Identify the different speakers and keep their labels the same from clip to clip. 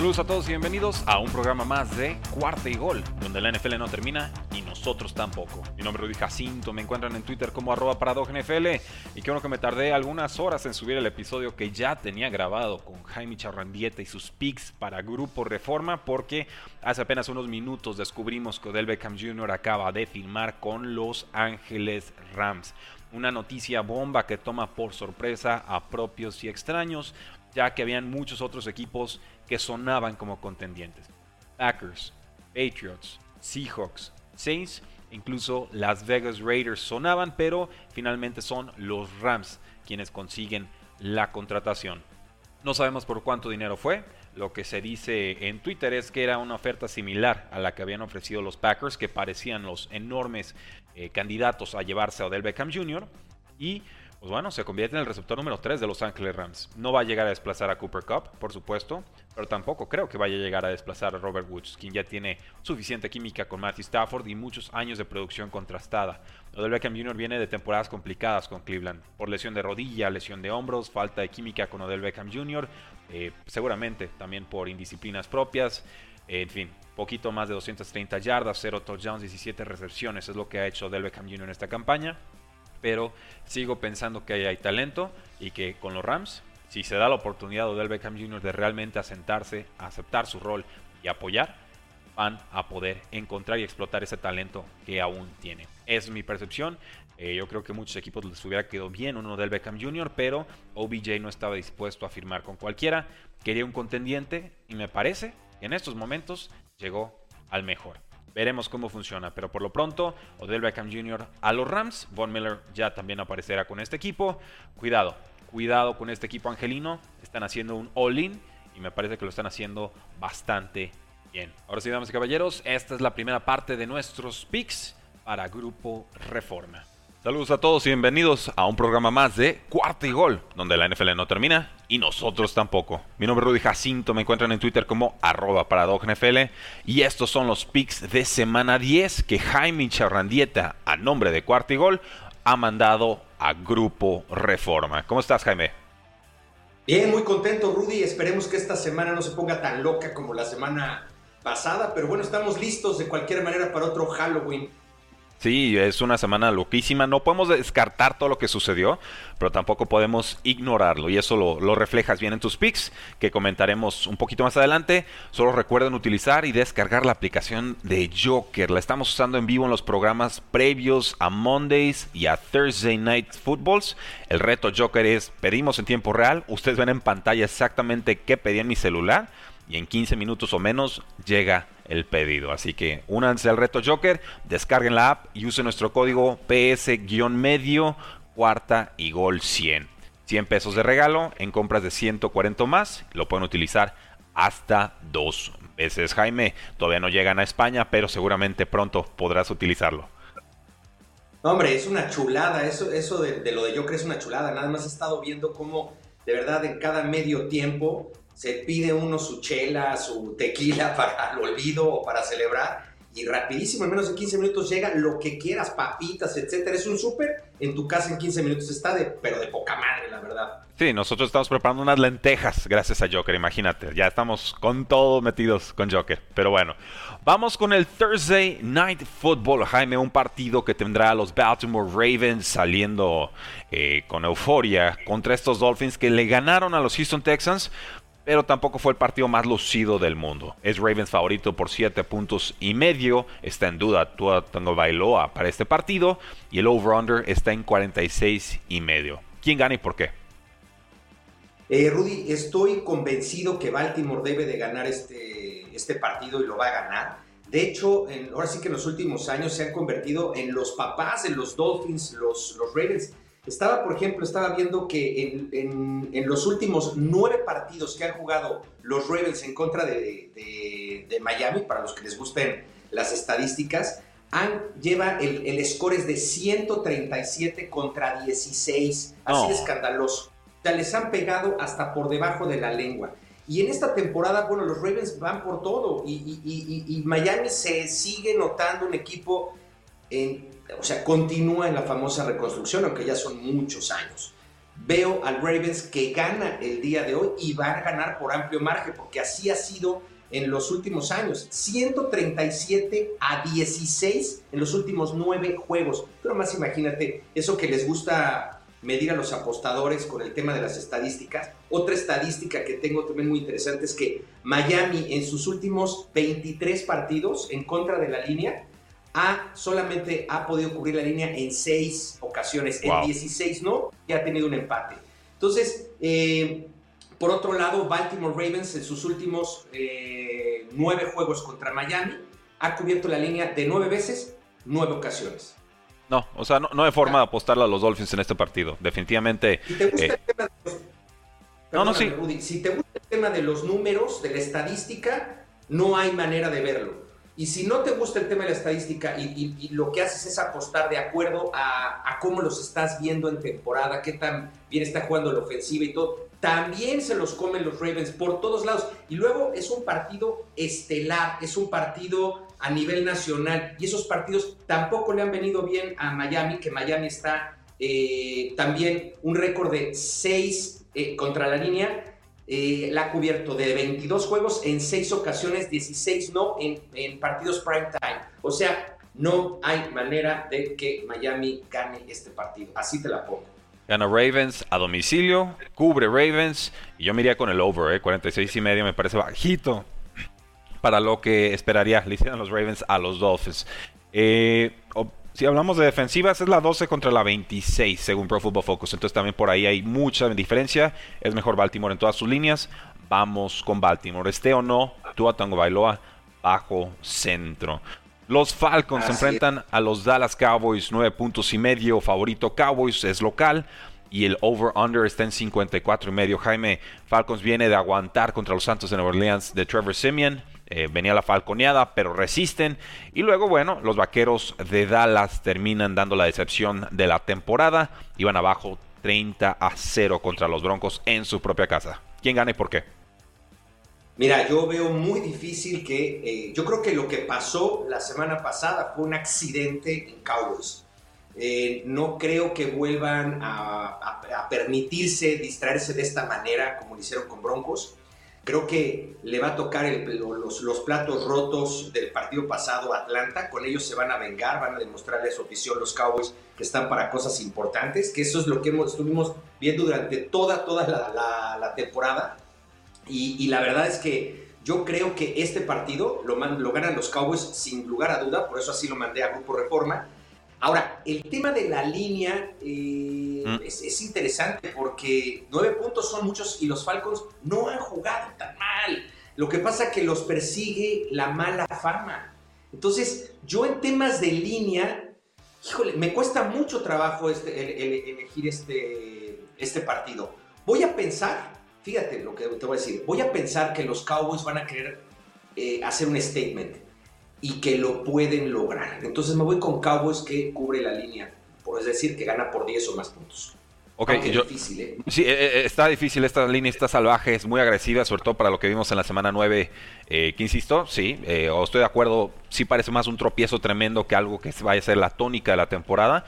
Speaker 1: Saludos a todos y bienvenidos a un programa más de Cuarta y Gol, donde la NFL no termina y nosotros tampoco. Mi nombre es Rudy Jacinto, me encuentran en Twitter como arroba NFL y qué bueno que me tardé algunas horas en subir el episodio que ya tenía grabado con Jaime Charrandieta y sus picks para Grupo Reforma porque hace apenas unos minutos descubrimos que Odell Beckham Jr. acaba de firmar con Los Ángeles Rams. Una noticia bomba que toma por sorpresa a propios y extraños, ya que habían muchos otros equipos que sonaban como contendientes. Packers, Patriots, Seahawks, Saints, incluso Las Vegas Raiders sonaban, pero finalmente son los Rams quienes consiguen la contratación. No sabemos por cuánto dinero fue. Lo que se dice en Twitter es que era una oferta similar a la que habían ofrecido los Packers, que parecían los enormes eh, candidatos a llevarse a Odell Beckham Jr. Y pues bueno, se convierte en el receptor número 3 de Los Ángeles Rams. No va a llegar a desplazar a Cooper Cup, por supuesto, pero tampoco creo que vaya a llegar a desplazar a Robert Woods, quien ya tiene suficiente química con Matthew Stafford y muchos años de producción contrastada. Odell Beckham Jr. viene de temporadas complicadas con Cleveland, por lesión de rodilla, lesión de hombros, falta de química con Odell Beckham Jr., eh, seguramente también por indisciplinas propias. en fin, poquito más de 230 yardas, 0 touchdowns, 17 recepciones es lo que ha hecho Odell Beckham Jr. en esta campaña pero sigo pensando que hay talento y que con los Rams, si se da la oportunidad a Odell Beckham Jr. de realmente asentarse, aceptar su rol y apoyar, van a poder encontrar y explotar ese talento que aún tiene. Es mi percepción. Eh, yo creo que muchos equipos les hubiera quedado bien uno del Beckham Jr., pero OBJ no estaba dispuesto a firmar con cualquiera. Quería un contendiente y me parece que en estos momentos llegó al mejor. Veremos cómo funciona, pero por lo pronto, Odell Beckham Jr. a los Rams. Von Miller ya también aparecerá con este equipo. Cuidado, cuidado con este equipo angelino. Están haciendo un all-in y me parece que lo están haciendo bastante bien. Ahora sí, damas y caballeros, esta es la primera parte de nuestros picks para Grupo Reforma. Saludos a todos y bienvenidos a un programa más de Cuarta y Gol, donde la NFL no termina y nosotros tampoco. Mi nombre es Rudy Jacinto, me encuentran en Twitter como arroba NFL y estos son los picks de semana 10 que Jaime Charrandieta, a nombre de Cuarta y Gol, ha mandado a Grupo Reforma. ¿Cómo estás, Jaime?
Speaker 2: Bien, muy contento, Rudy. Esperemos que esta semana no se ponga tan loca como la semana pasada, pero bueno, estamos listos de cualquier manera para otro Halloween.
Speaker 1: Sí, es una semana loquísima. No podemos descartar todo lo que sucedió, pero tampoco podemos ignorarlo. Y eso lo, reflejas bien en tus pics, que comentaremos un poquito más adelante. Solo recuerden utilizar y descargar la aplicación de Joker. La estamos usando en vivo en los programas previos a Mondays y a Thursday Night Footballs. El reto Joker es pedimos en tiempo real. Ustedes ven en pantalla exactamente qué pedí en mi celular y en 15 minutos o menos llega el pedido. Así que únanse al reto Joker, descarguen la app y usen nuestro código PS-medio, cuarta y gol 100. 100 pesos de regalo en compras de 140 más. Lo pueden utilizar hasta dos veces. Jaime, todavía no llegan a España, pero seguramente pronto podrás utilizarlo.
Speaker 2: hombre, es una chulada. Eso, eso de, de lo de Joker es una chulada. Nada más he estado viendo cómo de verdad en cada medio tiempo se pide uno su chela, su tequila para el olvido o para celebrar y rapidísimo, en menos de 15 minutos llega lo que quieras, papitas, etcétera. Es un súper, en tu casa en 15 minutos está de, pero de poca madre, la verdad.
Speaker 1: Sí, nosotros estamos preparando unas lentejas gracias a Joker, imagínate. Ya estamos con todo metidos con Joker. Pero bueno, vamos con el Thursday Night Football, Jaime, un partido que tendrá a los Baltimore Ravens saliendo eh, con euforia contra estos Dolphins que le ganaron a los Houston Texans pero tampoco fue el partido más lucido del mundo. Es Ravens favorito por 7 puntos y medio. Está en duda Tua Tango Bailoa para este partido. Y el over-under está en 46 y medio. ¿Quién gana y por qué?
Speaker 2: Eh, Rudy, estoy convencido que Baltimore debe de ganar este, este partido y lo va a ganar. De hecho, ahora sí que en los últimos años se han convertido en los papás de los Dolphins, los, los Ravens. Estaba, por ejemplo, estaba viendo que en, los últimos nueve partidos que han jugado los Ravens en contra de, de, Miami, para los que les gusten las estadísticas, han, lleva el, el score es de 137 contra 16. Así de escandaloso. O sea, les han pegado hasta por debajo de la lengua. Y en esta temporada, bueno, los Ravens van por todo y, Miami se sigue notando un equipo, en, o sea, continúa en la famosa reconstrucción, aunque ya son muchos años. Veo al Ravens que gana el día de hoy y va a ganar por amplio margen, porque así ha sido en los últimos años. 137 a 16 en los últimos nueve juegos. Pero más imagínate, eso que les gusta medir a los apostadores con el tema de las estadísticas. Otra estadística que tengo también muy interesante es que Miami en sus últimos 23 partidos en contra de la línea ha solamente ha podido cubrir la línea en 6 ocasiones, en 16 no, y ha tenido un empate. Entonces, eh, por otro lado, Baltimore Ravens en sus últimos eh, 9 juegos contra Miami ha cubierto la línea de 9 veces, 9 ocasiones.
Speaker 1: No, o sea, no, hay forma de apostarle a los Dolphins en este partido. Definitivamente.
Speaker 2: Si te gusta eh, el tema de los... no, no, sí. si te gusta el tema de los números, de la estadística, no hay manera de verlo. Y si no te gusta el tema de la estadística y, lo que haces es apostar de acuerdo a, cómo los estás viendo en temporada, qué tan bien está jugando la ofensiva y todo, también se los comen los Ravens por todos lados. Y luego es un partido estelar, es un partido a nivel nacional. Y esos partidos tampoco le han venido bien a Miami, que Miami está eh, también un récord de 6 eh, contra la línea. Eh, la ha cubierto de 22 juegos en 6 ocasiones, 16 no en, en partidos prime time. O sea, no hay manera de que Miami gane este partido. Así te la pongo.
Speaker 1: Gana Ravens a domicilio, cubre Ravens. Y yo me iría con el over, eh, 46 y medio me parece bajito para lo que esperaría le hicieran los Ravens a los Dolphins. Eh, si hablamos de defensivas, es la 12 contra la 26, según Pro Football Focus. Entonces también por ahí hay mucha diferencia. Es mejor Baltimore en todas sus líneas. Vamos con Baltimore. Esté o no, Tua Tango Bailoa, bajo centro. Los Falcons se enfrentan a los Dallas Cowboys, 9 puntos y medio. Favorito Cowboys es local. Y el over-under está en 54 y medio. Jaime Falcons viene de aguantar contra los Santos de Nueva Orleans de Trevor Simeon. Eh, venía la falconeada, pero resisten. Y luego, bueno, los vaqueros de Dallas terminan dando la decepción de la temporada. Iban abajo 30 a 0 contra los Broncos en su propia casa. ¿Quién gana y por qué?
Speaker 2: Mira, yo veo muy difícil que. Eh, yo creo que lo que pasó la semana pasada fue un accidente en Cowboys. Eh, no creo que vuelvan a, permitirse distraerse de esta manera como lo hicieron con Broncos. Creo que le va a tocar los, los, platos rotos del partido pasado a Atlanta. Con ellos se van a vengar, van a demostrarle a su afición los Cowboys que están para cosas importantes, que eso es lo que hemos, estuvimos viendo durante toda, toda la, la temporada y, la verdad es que yo creo que este partido lo, lo ganan los Cowboys sin lugar a duda, por eso así lo mandé a Grupo Reforma. Ahora, el tema de la línea eh, mm. es, interesante porque nueve puntos son muchos y los Falcons no han jugado tan mal. Lo que pasa es que los persigue la mala fama. Entonces, yo en temas de línea, híjole, me cuesta mucho trabajo este, elegir este, este partido. Voy a pensar fíjate lo que te voy a decir, voy a pensar que los Cowboys van a querer eh, hacer un statement y que lo pueden lograr. Entonces me voy con Cowboys que cubre la línea, por es decir, que gana por 10 o más puntos.
Speaker 1: Ok, difícil, ¿eh? Sí, eh, está difícil, esta línea está salvaje, es muy agresiva, sobre todo para lo que vimos en la semana 9, que insisto, sí, o estoy de acuerdo, sí parece más un tropiezo tremendo que algo que vaya a ser la tónica de la temporada,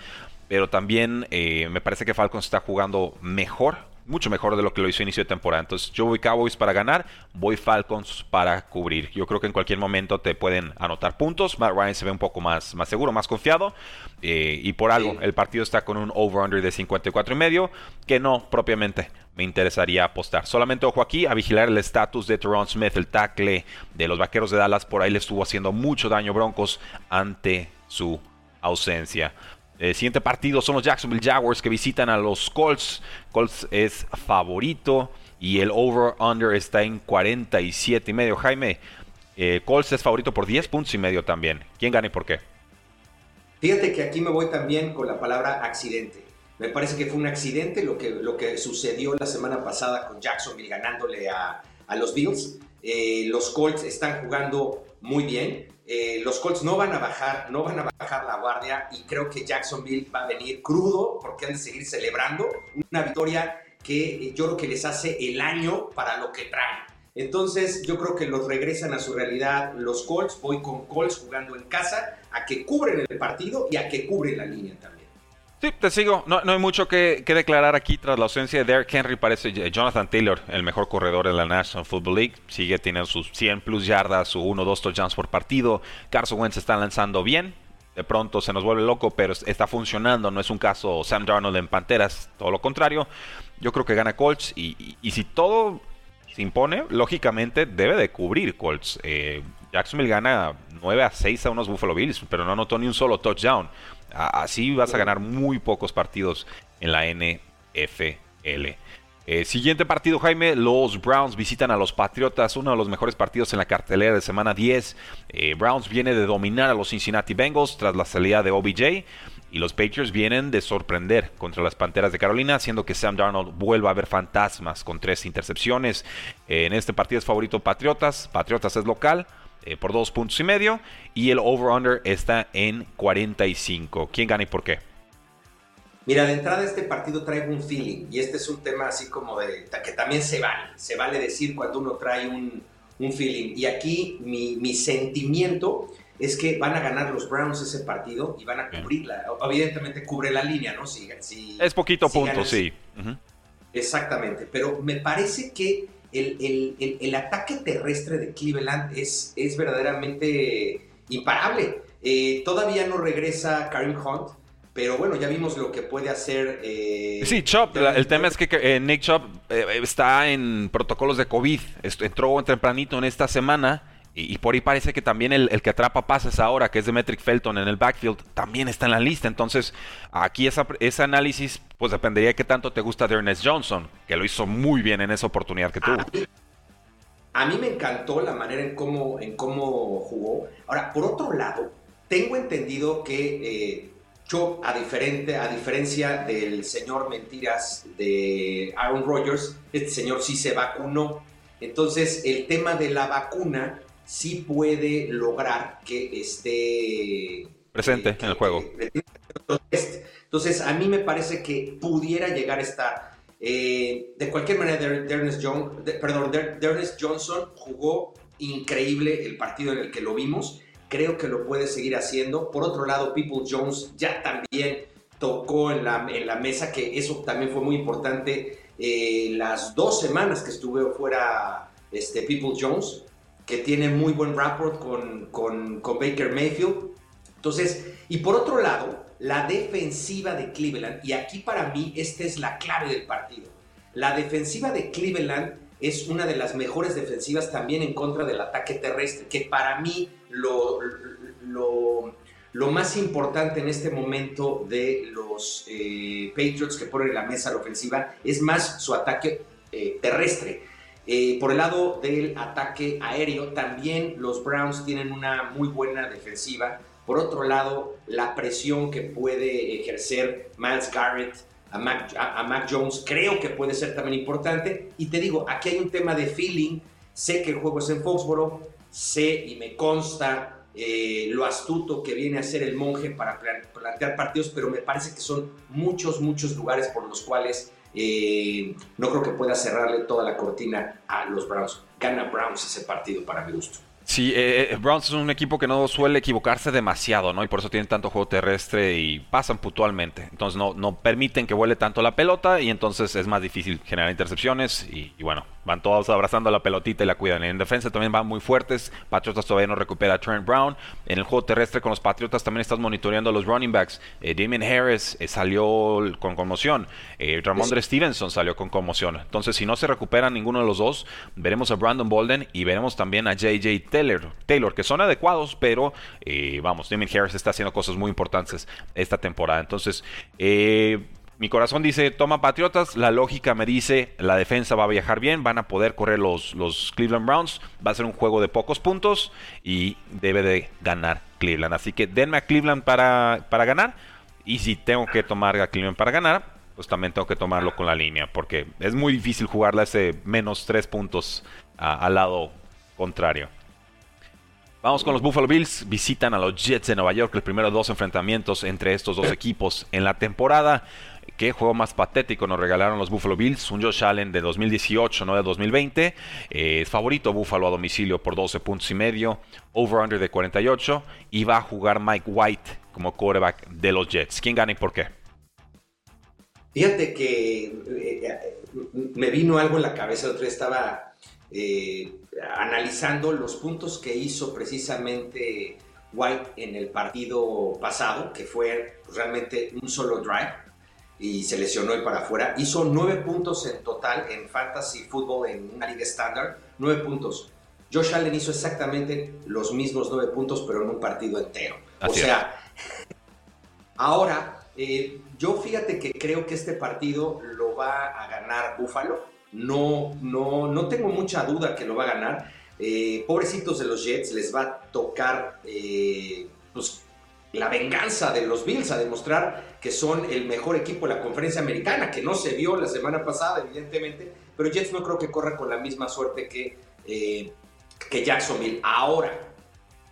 Speaker 1: pero también me parece que Falcons está jugando mejor mucho mejor de lo que lo hizo inicio de temporada. Entonces yo voy Cowboys para ganar, voy Falcons para cubrir. Yo creo que en cualquier momento te pueden anotar puntos. Matt Ryan se ve un poco más, más seguro, más confiado. Eh, y por algo, el partido está con un over-under de 54 y medio, que no propiamente me interesaría apostar. Solamente ojo aquí a vigilar el estatus de Teron Smith, el tackle de los Vaqueros de Dallas. Por ahí le estuvo haciendo mucho daño Broncos ante su ausencia. El siguiente partido son los Jacksonville Jaguars que visitan a los Colts. Colts es favorito y el over-under está en 47 y medio. Jaime, Eh, Colts es favorito por 10 puntos y medio también. ¿Quién gana y por qué?
Speaker 2: Fíjate que aquí me voy también con la palabra accidente. Me parece que fue un accidente lo que, lo que sucedió la semana pasada con Jacksonville ganándole a, a los Bills. Eh, los Colts están jugando muy bien. Eh, los Colts no van a bajar, no van a bajar la guardia y creo que Jacksonville va a venir crudo porque han de seguir celebrando una victoria que yo creo que les hace el año para lo que traen. Entonces yo creo que los regresan a su realidad los Colts. Voy con Colts jugando en casa a que cubren el partido y a que cubren la línea también.
Speaker 1: Sí, te sigo. No, hay mucho que, declarar aquí tras la ausencia de Derrick Henry. Parece Jonathan Taylor, el mejor corredor en la National Football League. Sigue teniendo sus 100 plus yardas, su 1 2 touchdowns por partido. Carson Wentz está lanzando bien. De pronto se nos vuelve loco, pero está funcionando. No es un caso Sam Darnold en Panteras, todo lo contrario. Yo creo que gana Colts. Y, si todo se impone, lógicamente debe de cubrir Colts. Eh, Jacksonville gana 9 a 6 a unos Buffalo Bills, pero no anotó ni un solo touchdown. Así vas a ganar muy pocos partidos en la NFL. Eh, siguiente partido, Jaime. Los Browns visitan a los Patriotas, uno de los mejores partidos en la cartelera de semana 10. Eh, Browns viene de dominar a los Cincinnati Bengals tras la salida de OBJ. Y los Patriots vienen de sorprender contra las Panteras de Carolina, haciendo que Sam Darnold vuelva a ver fantasmas con tres intercepciones. Eh, en este partido es favorito Patriotas. Patriotas es local. Eh, por dos puntos y medio. Y el over-under está en 45. ¿Quién gana y por qué?
Speaker 2: Mira, de entrada este partido trae un feeling. Y este es un tema así como de que también se vale. Se vale decir cuando uno trae un, un feeling. Y aquí mi, mi, sentimiento es que van a ganar los Browns ese partido y van a cubrirla. Evidentemente cubre la línea, ¿no? Si, si
Speaker 1: es poquito punto, sí.
Speaker 2: Exactamente. Pero me parece que el, ataque terrestre de Cleveland es, es verdaderamente imparable. Eh, todavía no regresa Karim Hunt, pero bueno, ya vimos lo que puede hacer.
Speaker 1: Eh, sí, Chop. el tema es que eh, Nick Chop está en protocolos de COVID. Entró tempranito en esta semana y, por ahí parece que también el, que atrapa pases ahora, que es Demetric Felton en el backfield, también está en la lista. Entonces, aquí ese análisis, pues dependería de qué tanto te gusta de Ernest Johnson, que lo hizo muy bien en esa oportunidad que tuvo.
Speaker 2: A mí, me encantó la manera en cómo, en cómo jugó. Ahora, por otro lado, tengo entendido que eh, yo, a, diferente, a diferencia del señor Mentiras de Aaron Rodgers, este señor sí se vacunó. Entonces, el tema de la vacuna sí puede lograr que esté
Speaker 1: presente en el juego.
Speaker 2: Entonces, a mí me parece que pudiera llegar a estar. Eh, de cualquier manera, Dernes Johnson jugó increíble el partido en el que lo vimos. Creo que lo puede seguir haciendo. Por otro lado, People Jones ya también tocó en la, en la mesa, que eso también fue muy importante. Eh, las dos semanas que estuve fuera este, People Jones, que tiene muy buen rapport con, con, Baker Mayfield. Entonces, y por otro lado, la defensiva de Cleveland, y aquí para mí esta es la clave del partido. La defensiva de Cleveland es una de las mejores defensivas también en contra del ataque terrestre, que para mí lo, lo, lo más importante en este momento de los eh, Patriots que ponen la mesa la ofensiva es más su ataque eh, terrestre. Eh, por el lado del ataque aéreo, también los Browns tienen una muy buena defensiva. Por otro lado, la presión que puede ejercer Miles Garrett a Mac, Jones creo que puede ser también importante. Y te digo, aquí hay un tema de feeling. Sé que el juego es en Foxboro, sé y me consta eh, lo astuto que viene a ser el monje para plantear partidos, pero me parece que son muchos, muchos lugares por los cuales eh, no creo que pueda cerrarle toda la cortina a los Browns. Gana Browns ese partido para mi gusto.
Speaker 1: Sí, eh, eh, Browns es un equipo que no suele equivocarse demasiado, ¿no? Y por eso tienen tanto juego terrestre y pasan puntualmente. Entonces no, no permiten que vuele tanto la pelota y entonces es más difícil generar intercepciones. Y, bueno, van todos abrazando la pelotita y la cuidan. En defensa también van muy fuertes. Patriotas todavía no recupera a Trent Brown. En el juego terrestre con los Patriotas también estás monitoreando a los running backs. Eh, Damien Harris salió con conmoción. Ramondre Stevenson salió con conmoción. Entonces, si no se recupera ninguno de los dos, veremos a Brandon Bolden y veremos también a JJ Taylor, Taylor que son adecuados, pero eh, vamos, Damien Harris está haciendo cosas muy importantes esta temporada. Entonces, eh, mi corazón dice toma Patriotas, la lógica me dice la defensa va a viajar bien, van a poder correr los, los Cleveland Browns, va a ser un juego de pocos puntos y debe de ganar Cleveland. Así que denme a Cleveland para, para ganar y si tengo que tomar a Cleveland para ganar, pues también tengo que tomarlo con la línea porque es muy difícil jugarle ese menos tres puntos al lado contrario. Vamos con los Buffalo Bills. Visitan a los Jets de Nueva York. El primero de dos enfrentamientos entre estos dos equipos en la temporada. ¿Qué juego más patético nos regalaron los Buffalo Bills? Un Josh Allen de 2018, no de 2020. Eh, favorito Buffalo a domicilio por 12 puntos y medio. Over-under de 48. Y va a jugar Mike White como quarterback de los Jets. ¿Quién gana y por qué?
Speaker 2: Fíjate que eh, eh, me vino algo en la cabeza. Otro día estaba analizando los puntos que hizo precisamente White en el partido pasado, que fue realmente un solo drive y se lesionó y para afuera. Hizo nueve puntos en total en fantasy fútbol en una liga estándar, nueve puntos. Josh Allen hizo exactamente los mismos nueve puntos, pero en un partido entero. o sea, ahora, eh, yo fíjate que creo que este partido lo va a ganar Buffalo. No, no, no tengo mucha duda que lo va a ganar. Eh, pobrecitos de los Jets, les va a tocar eh, pues, la venganza de los Bills a demostrar que son el mejor equipo de la conferencia americana, que no se vio la semana pasada, evidentemente, pero Jets no creo que corra con la misma suerte que, eh, que Jacksonville. Ahora,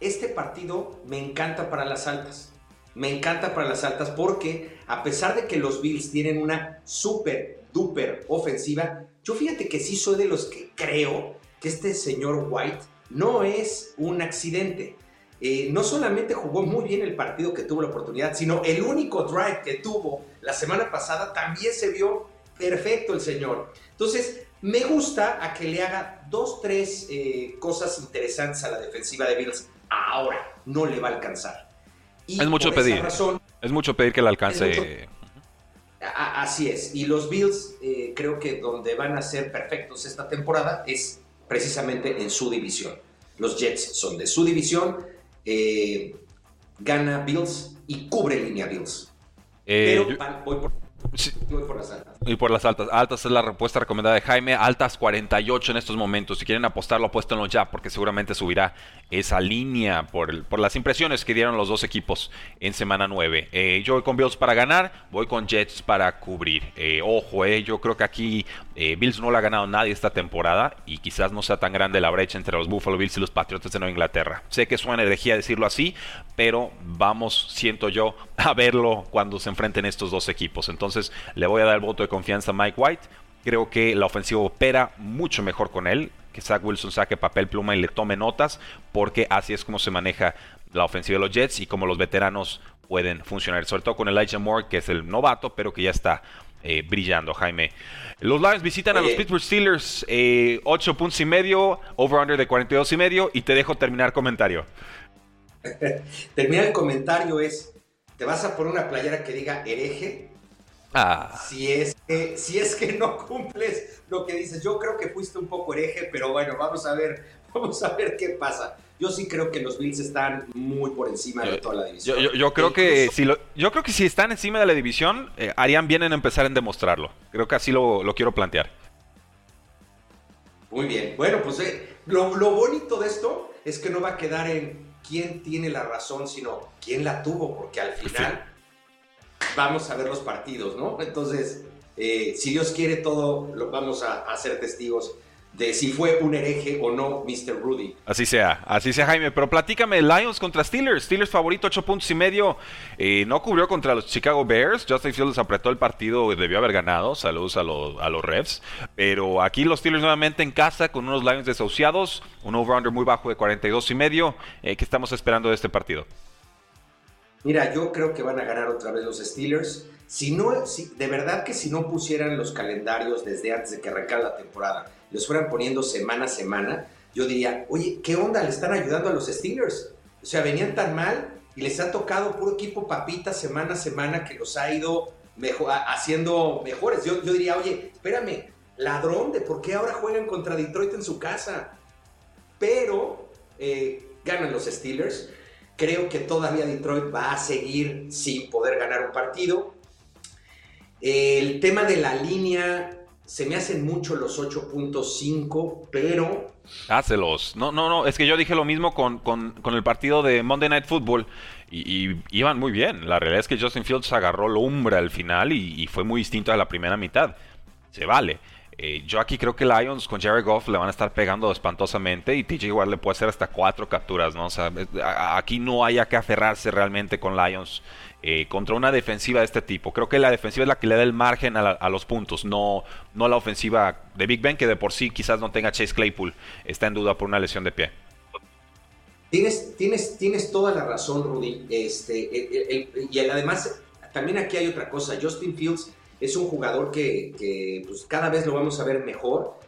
Speaker 2: este partido me encanta para las altas. Me encanta para las altas porque a pesar de que los Bills tienen una súper, duper ofensiva, yo fíjate que sí soy de los que creo que este señor White no es un accidente. Eh, no solamente jugó muy bien el partido que tuvo la oportunidad, sino el único drive que tuvo la semana pasada también se vio perfecto el señor. Entonces, me gusta a que le haga dos, tres eh, cosas interesantes a la defensiva de Bills. Ahora, no le va a alcanzar.
Speaker 1: es mucho pedir. es mucho pedir que le alcance.
Speaker 2: así es. Y los Bills, eh, creo que donde van a ser perfectos esta temporada es precisamente en su división. Los Jets son de su división eh, gana Bills y cubre línea Bills.
Speaker 1: Eh, Pero voy por y por las altas. Altas es la respuesta recomendada de Jaime. Altas 48 en estos momentos. Si quieren apostarlo, apuéstenlo ya, porque seguramente subirá esa línea por, por las impresiones que dieron los dos equipos en semana 9. Eh, yo voy con Bills para ganar, voy con Jets para cubrir. Eh, ojo, eh, yo creo que aquí Bills no le ha ganado nadie esta temporada y quizás no sea tan grande la brecha entre los Buffalo Bills y los Patriotas de Nueva Inglaterra. Sé que suena herejía decirlo así, pero vamos, siento yo, a verlo cuando se enfrenten estos dos equipos. Entonces le voy a dar el voto de confianza a Mike White. Creo que la ofensiva opera mucho mejor con él. Que Zach Wilson saque papel pluma y le tome notas, porque así es como se maneja la ofensiva de los Jets y como los veteranos pueden funcionar. Sobre todo con Elijah Moore, que es el novato, pero que ya está eh, brillando, Jaime. Los Lions visitan a los Pittsburgh Steelers, 8 eh, puntos y medio, over-under de 42 y medio, y te dejo terminar comentario.
Speaker 2: Terminar el comentario es, ¿te vas a poner una playera que diga hereje? Ah. Si, es que, si es que no cumples lo que dices, yo creo que fuiste un poco hereje, pero bueno, vamos a ver, vamos a ver qué pasa. Yo sí creo que los Bills están muy por encima de toda la división.
Speaker 1: Yo, creo que si yo creo que si están encima de la división, eh, harían bien en empezar en demostrarlo. Creo que así lo, quiero plantear.
Speaker 2: Muy bien. Bueno, pues eh, lo, lo bonito de esto es que no va a quedar en quién tiene la razón, sino quién la tuvo, porque al final vamos a ver los partidos, ¿no? Entonces, eh, si Dios quiere todo, lo vamos a, hacer testigos de si fue un hereje o no Mr. Rudy.
Speaker 1: Así sea, así sea Jaime, pero platícame, Lions contra Steelers, Steelers favorito 8 puntos y medio, eh, no cubrió contra los Chicago Bears, Justin Fields apretó el partido, debió haber ganado, saludos a, los, a los refs, pero aquí los Steelers nuevamente en casa con unos Lions desahuciados, un over-under muy bajo de 42 y medio, eh, ¿qué estamos esperando de este partido?
Speaker 2: Mira, yo creo que van a ganar otra vez los Steelers. Si no, de verdad que si no pusieran los calendarios desde antes de que arrancara la temporada, los fueran poniendo semana a semana, yo diría, oye, ¿qué onda? Le están ayudando a los Steelers. O sea, venían tan mal y les ha tocado puro equipo papita semana a semana que los ha ido mejor, haciendo mejores. Yo, yo diría, oye, espérame, ladrón, ¿de por qué ahora juegan contra Detroit en su casa? Pero eh, ganan los Steelers. Creo que todavía Detroit va a seguir sin poder ganar un partido. El tema de la línea, se me hacen mucho los 8.5, pero...
Speaker 1: Hácelos. No, no, no, es que yo dije lo mismo con, con, el partido de Monday Night Football y, iban muy bien. La realidad es que Justin Fields agarró lumbre al final y, y fue muy distinto a la primera mitad. Se vale. Eh, yo aquí creo que Lions con Jared Goff le van a estar pegando espantosamente y TJ igual le puede hacer hasta cuatro capturas, ¿no? Sea, aquí no haya que aferrarse realmente con Lions eh, contra una defensiva de este tipo. Creo que la defensiva es la que le da el margen a, los puntos, no, no la ofensiva de Big Ben, que de por sí quizás no tenga Chase Claypool, está en duda por una lesión de pie.
Speaker 2: Tienes, tienes, tienes toda la razón, Rudy. Este, y además, también aquí hay otra cosa. Justin Fields es un jugador que, pues, cada vez lo vamos a ver mejor,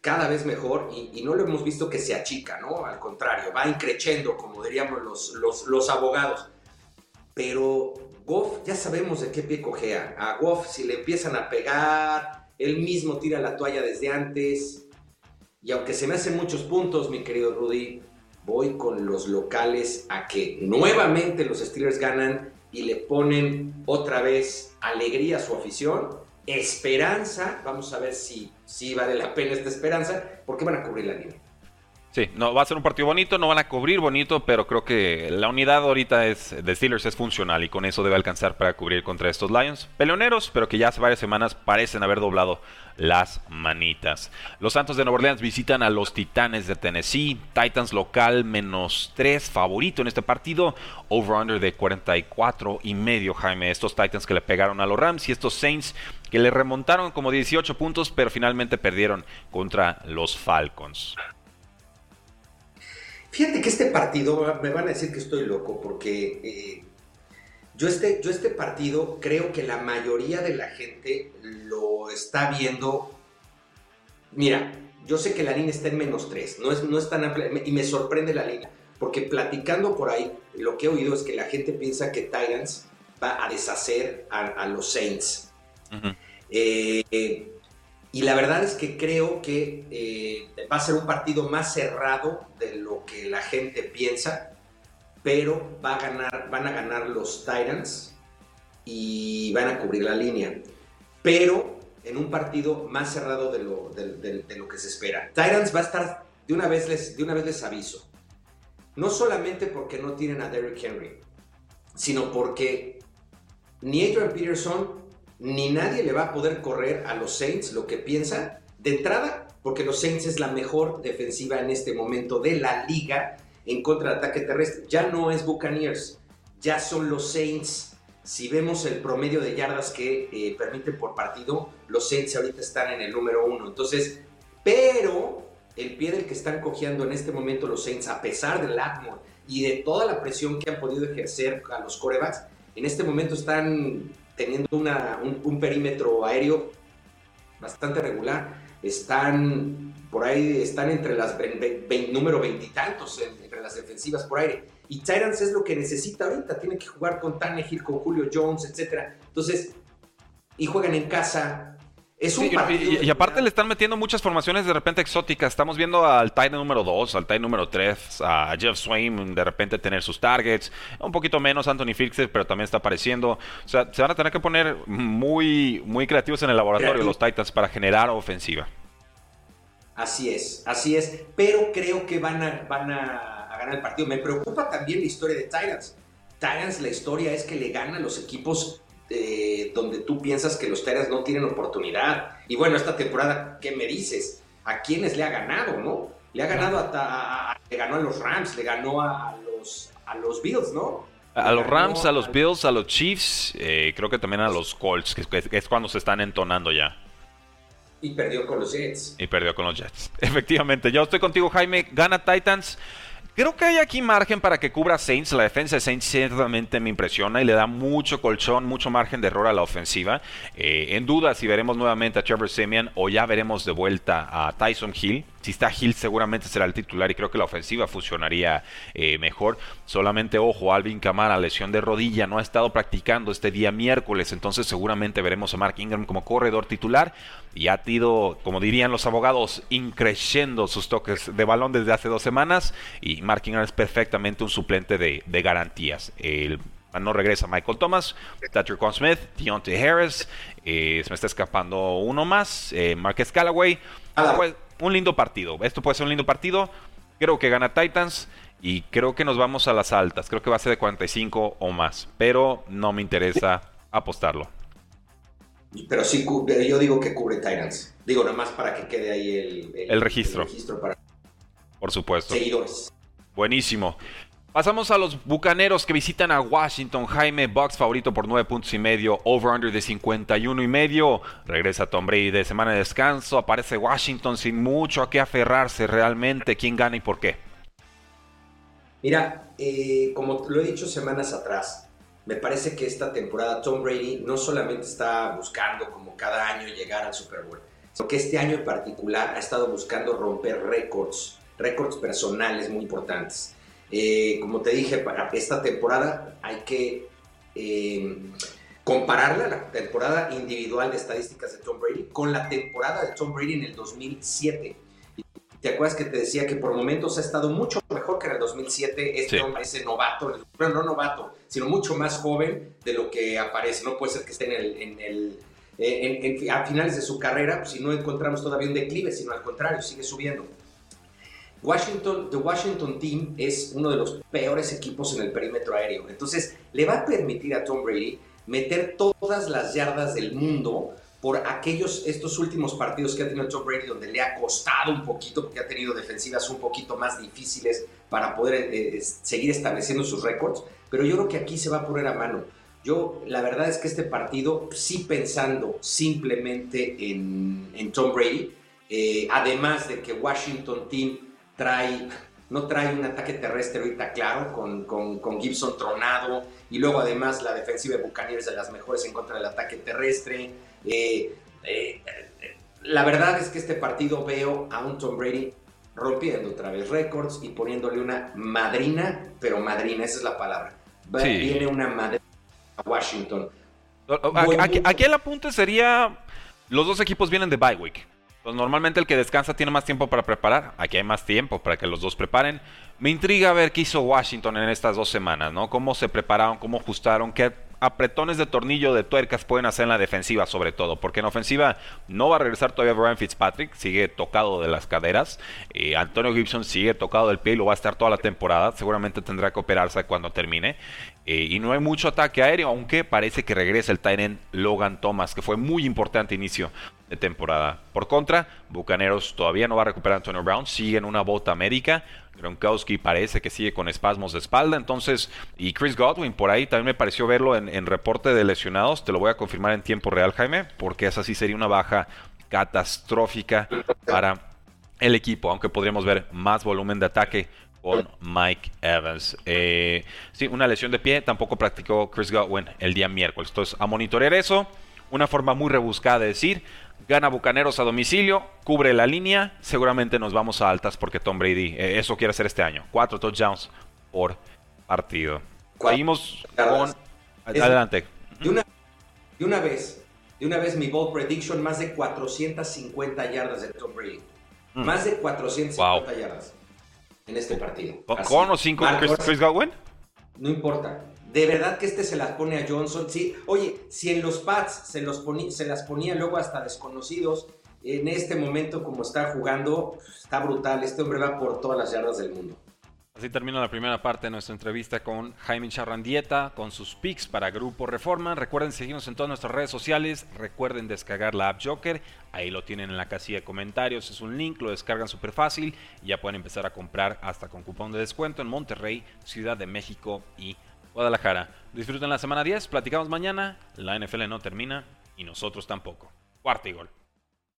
Speaker 2: cada vez mejor, y, no lo hemos visto que se achica, ¿no? Al contrario, va increciendo, como diríamos los, los, abogados. Pero Goff, ya sabemos de qué pie cojea. A Goff, si le empiezan a pegar, él mismo tira la toalla desde antes. Y aunque se me hacen muchos puntos, mi querido Rudy, voy con los locales a que nuevamente los Steelers ganan y le ponen otra vez alegría a su afición, esperanza, vamos a ver si, si vale la pena esta esperanza, porque van a cubrir la línea.
Speaker 1: Sí, no va a ser un partido bonito, no van a cubrir bonito, pero creo que la unidad ahorita es de Steelers es funcional y con eso debe alcanzar para cubrir contra estos Lions. Peleoneros, pero que ya hace varias semanas parecen haber doblado las manitas. Los Santos de Nueva Orleans visitan a los Titanes de Tennessee. Titans local menos 3, favorito en este partido. Over-under de 44 y medio, Jaime. Estos Titans que le pegaron a los Rams y estos Saints que le remontaron como 18 puntos, pero finalmente perdieron contra los Falcons.
Speaker 2: Fíjate que este partido, me van a decir que estoy loco, porque eh, yo, este, yo este partido creo que la mayoría de la gente lo está viendo. Mira, yo sé que la línea está en menos 3, no es, no es tan amplia, y me sorprende la línea, porque platicando por ahí, lo que he oído es que la gente piensa que Titans va a deshacer a, los Saints. Y la verdad es que creo que eh, va a ser un partido más cerrado de lo que la gente piensa, pero va a ganar, van a ganar los Titans y van a cubrir la línea. Pero en un partido más cerrado de lo, lo que se espera. Titans va a estar, de una, vez les, de una vez les aviso, no solamente porque no tienen a Derrick Henry, sino porque ni Adrian Peterson ni nadie le va a poder correr a los Saints lo que piensa de entrada, porque los Saints es la mejor defensiva en este momento de la liga en contra de ataque terrestre. Ya no es Buccaneers, ya son los Saints. Si vemos el promedio de yardas que eh, permiten por partido, los Saints ahorita están en el número uno. Entonces, pero el pie del que están cojeando en este momento los Saints, a pesar del Atmore y de toda la presión que han podido ejercer a los corebacks, en este momento están teniendo un, perímetro aéreo bastante regular. Están por ahí, están entre las número veintitantos entre las defensivas por aire. Y Tyrants es lo que necesita ahorita. Tiene que jugar con Tannehill, con Julio Jones, etc. Entonces, y juegan en casa
Speaker 1: y, aparte le están metiendo muchas formaciones de repente exóticas. Estamos viendo al Titan número 2, al Titan número 3, a Jeff Swain de repente tener sus targets. Un poquito menos Anthony Fixer, pero también está apareciendo. O sea, se van a tener que poner muy, muy creativos en el laboratorio los Titans para generar ofensiva.
Speaker 2: Así es, así es. Pero creo que van a, van a, ganar el partido. Me preocupa también la historia de Titans. Titans, la historia es que le ganan los equipos eh, donde tú piensas que los Titans no tienen oportunidad. Y bueno, esta temporada, ¿qué me dices? ¿A quiénes le ha ganado, no? Le ha ganado a, le ganó a los Rams, le ganó a, los, a los Bills, ¿no?
Speaker 1: A los Rams, a los Bills, a los Chiefs, eh, creo que también a los Colts, que, es cuando se están entonando ya.
Speaker 2: Y perdió con los Jets.
Speaker 1: Y perdió con los Jets. Efectivamente, yo estoy contigo, Jaime. Gana Titans. Creo que hay aquí margen para que cubra Saints. La defensa de Saints ciertamente me impresiona y le da mucho colchón, mucho margen de error a la ofensiva. Eh, en duda si veremos nuevamente a Trevor Simeon o ya veremos de vuelta a Tyson Hill. Si está Hill seguramente será el titular y creo que la ofensiva funcionaría eh, mejor. Solamente ojo, Alvin Kamara, lesión de rodilla, no ha estado practicando este día miércoles, entonces seguramente veremos a Mark Ingram como corredor titular y ha ido, como dirían los abogados, increciendo sus toques de balón desde hace dos semanas y Mark Ingram es perfectamente un suplente de, garantías. El no regresa Michael Thomas, Con Smith, Deontay Harris, eh, se me está escapando uno más, eh, Marquez Callaway. Pues, un lindo partido. Esto puede ser un lindo partido. Creo que gana Titans y creo que nos vamos a las altas. Creo que va a ser de 45 o más, pero no me interesa apostarlo.
Speaker 2: Pero sí, yo digo que cubre Titans. Digo, nada más para que quede ahí el,
Speaker 1: el, registro.
Speaker 2: para
Speaker 1: Por supuesto.
Speaker 2: Seguidores.
Speaker 1: Buenísimo. Pasamos a los bucaneros que visitan a Washington. Jaime, box favorito por 9 puntos y medio, over-under de 51 y medio. Regresa Tom Brady de semana de descanso. Aparece Washington sin mucho a qué aferrarse realmente. ¿Quién gana y por qué?
Speaker 2: Mira, eh, como lo he dicho semanas atrás, me parece que esta temporada Tom Brady no solamente está buscando como cada año llegar al Super Bowl, sino que este año en particular ha estado buscando romper récords, récords personales muy importantes. Eh, como te dije, para esta temporada hay que eh, compararla, la temporada individual de estadísticas de Tom Brady, con la temporada de Tom Brady en el 2007. ¿Te acuerdas que te decía que por momentos ha estado mucho mejor que en el 2007 este hombre, ese novato, bueno, no novato, sino mucho más joven de lo que aparece? No puede ser que esté en el, eh, a finales de su carrera, pues, si no encontramos todavía un declive, sino al contrario, sigue subiendo. Washington, the Washington Team es uno de los peores equipos en el perímetro aéreo. Entonces, le va a permitir a Tom Brady meter todas las yardas del mundo por aquellos, estos últimos partidos que ha tenido Tom Brady, donde le ha costado un poquito, porque ha tenido defensivas un poquito más difíciles para poder eh, seguir estableciendo sus récords. Pero yo creo que aquí se va a poner a mano. Yo, la verdad es que este partido, sí pensando simplemente en, Tom Brady, eh, además de que Washington Team trae, no trae un ataque terrestre ahorita claro, con, con, Gibson tronado, y luego además la defensiva de Buccaneers de las mejores en contra del ataque terrestre. Eh, eh, la verdad es que este partido veo a un Tom Brady rompiendo otra vez récords y poniéndole una madrina, pero madrina, esa es la palabra. Viene una madrina a Washington.
Speaker 1: Aquí, aquí, el apunte sería, los dos equipos vienen de bye week. Pues normalmente el que descansa tiene más tiempo para preparar. Aquí hay más tiempo para que los dos preparen. Me intriga ver qué hizo Washington en estas dos semanas, ¿no? Cómo se prepararon, cómo ajustaron, qué apretones de tornillo de tuercas pueden hacer en la defensiva, sobre todo. Porque en ofensiva no va a regresar todavía Brian Fitzpatrick, sigue tocado de las caderas. Eh, Antonio Gibson sigue tocado del pie y lo va a estar toda la temporada. Seguramente tendrá que operarse cuando termine. Eh, y no hay mucho ataque aéreo, aunque parece que regresa el Tyrant Logan Thomas, que fue muy importante inicio temporada. Por contra, Bucaneros todavía no va a recuperar a Antonio Brown, sigue en una bota médica. Gronkowski parece que sigue con espasmos de espalda, entonces, y Chris Godwin por ahí también me pareció verlo en, reporte de lesionados, te lo voy a confirmar en tiempo real, Jaime, porque esa sí sería una baja catastrófica para el equipo, aunque podríamos ver más volumen de ataque con Mike Evans. Eh, sí, una lesión de pie, tampoco practicó Chris Godwin el día miércoles. Entonces, a monitorear eso, una forma muy rebuscada de decir, Gana Bucaneros a domicilio, cubre la línea. Seguramente nos vamos a altas porque Tom Brady eh, eso quiere hacer este año. Cuatro touchdowns por partido. Seguimos con. Adelante.
Speaker 2: De una, de una vez, de una vez mi bold prediction, más de 450 yardas de Tom Brady. Mm. Más de 450 yardas en este partido.
Speaker 1: ¿Con o sin Chris Godwin?
Speaker 2: No importa de verdad que este se las pone a Johnson. Sí, oye, si en los Pats se, los se las ponía luego hasta desconocidos, en este momento como está jugando, está brutal. Este hombre va por todas las yardas del mundo.
Speaker 1: Así termina la primera parte de nuestra entrevista con Jaime Charrandieta, con sus picks para Grupo Reforma. Recuerden seguirnos en todas nuestras redes sociales. Recuerden descargar la app Joker. Ahí lo tienen en la casilla de comentarios. Es un link, lo descargan súper fácil y ya pueden empezar a comprar hasta con cupón de descuento en Monterrey, Ciudad de México y Guadalajara. Disfruten la semana 10, platicamos mañana, la NFL no termina y nosotros tampoco. Cuarta y gol.